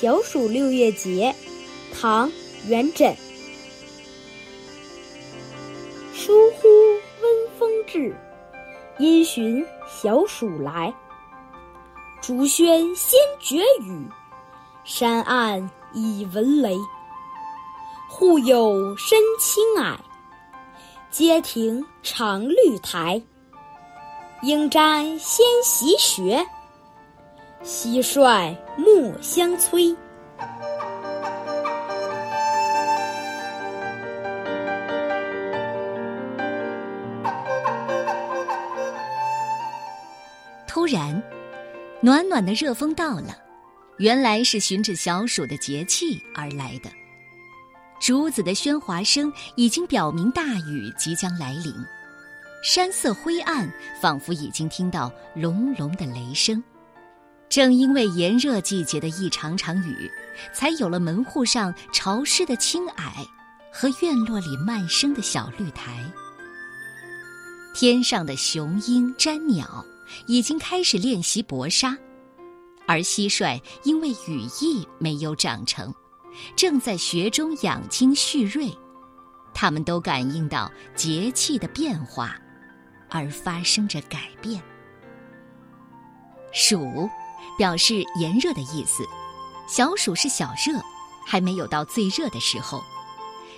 小暑六月节，唐·元稹。疏忽温风至，因循小暑来。竹喧先觉雨，山暗已闻雷。户有深青霭，阶亭长绿苔。应瞻先习学。蟋蟀莫相催。突然，暖暖的热风到了，原来是循着小暑的节气而来的。竹子的喧哗声已经表明大雨即将来临，山色灰暗，仿佛已经听到隆隆的雷声。正因为炎热季节的一场场雨，才有了门户上潮湿的青霭和院落里漫生的小绿苔。天上的雄鹰、詹鸟已经开始练习搏杀，而蟋蟀因为羽翼没有长成，正在穴中养精蓄锐。它们都感应到节气的变化，而发生着改变。暑。表示炎热的意思，小暑是小热，还没有到最热的时候。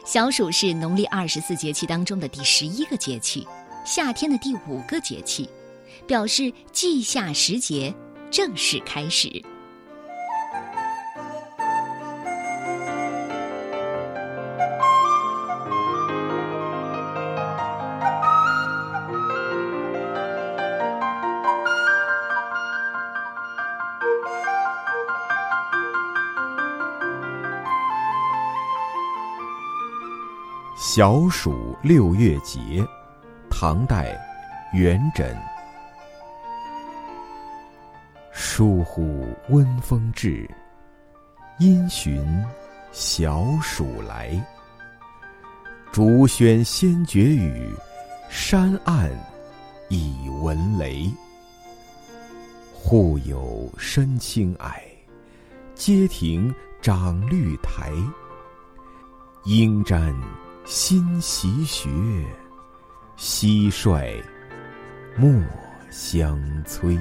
小暑是农历二十四节气当中的第十一个节气，夏天的第五个节气，表示季夏时节正式开始。小暑六月节，唐代，元稹。疏忽温风至，因循小暑来。竹喧先觉雨，山暗已闻雷。户有深青霭，阶庭长绿苔。应沾。新习学，蟋蟀莫相催。